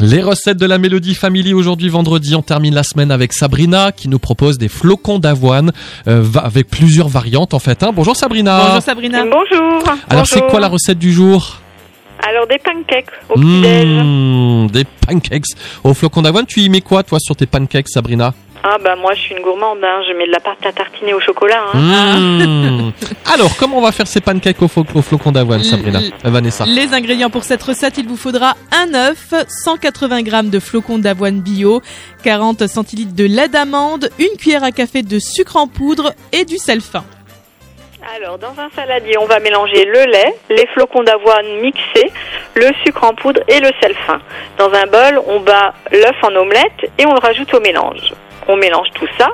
Les recettes de la Mélodie Family aujourd'hui vendredi, on termine la semaine avec Sabrina qui nous propose des flocons d'avoine euh, va- avec plusieurs variantes en fait. hein. Bonjour Sabrina. Bonjour Sabrina. Bonjour. Alors c'est quoi la recette du jour? Alors des pancakes au petit-déj. Mmh, Des pancakes aux flocons d'avoine. Tu y mets quoi toi sur tes pancakes Sabrina Ah bah moi je suis une gourmande, hein. je mets de la pâte à tartiner au chocolat. Hein. Mmh. Alors comment on va faire ces pancakes aux, flo- aux flocons d'avoine Sabrina L- Euh, Vanessa Les ingrédients pour cette recette, il vous faudra un œuf, 180 g de flocons d'avoine bio, 40 centilitres de lait d'amande, une cuillère à café de sucre en poudre et du sel fin. Alors dans un saladier on va mélanger le lait, les flocons d'avoine mixés, le sucre en poudre et le sel fin. Dans un bol on bat l'œuf en omelette et on le rajoute au mélange. On mélange tout ça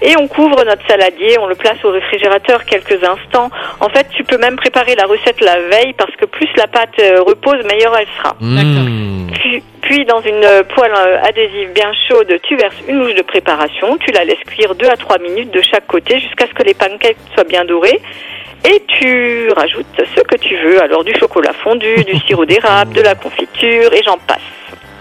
et on couvre notre saladier, on le place au réfrigérateur quelques instants. En fait, tu peux même préparer la recette la veille parce que plus la pâte euh, repose, meilleure elle sera. Mmh. Puis, puis dans une euh, poêle euh, adhésive bien chaude, tu verses une louche de préparation, tu la laisses cuire 2 à 3 minutes de chaque côté jusqu'à ce que les pancakes soient bien dorés. Et tu rajoutes ce que tu veux, alors du chocolat fondu, du sirop d'érable, de la confiture et j'en passe.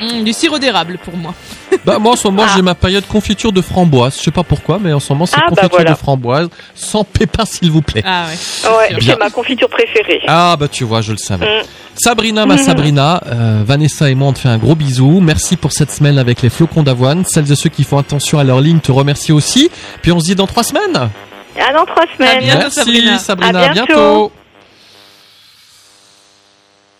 Mmh, du sirop d'érable pour moi. Bah moi en ce moment Ah. j'ai ma période confiture de framboise. Je sais pas pourquoi mais en ce moment c'est Ah, bah confiture voilà. de framboise sans pépins s'il vous plaît. Ah ouais. Ouais, Bien. c'est ma confiture préférée. Ah bah tu vois, je le savais. Mm. Sabrina, ma Mhm. Sabrina, euh, Vanessa et moi on te fait un gros bisou. Merci pour cette semaine avec les flocons d'avoine. Celles et ceux qui font attention à leur ligne te remercient aussi. Puis on se dit dans trois semaines. À dans trois semaines. bientôt, Merci Sabrina. Sabrina, À bientôt.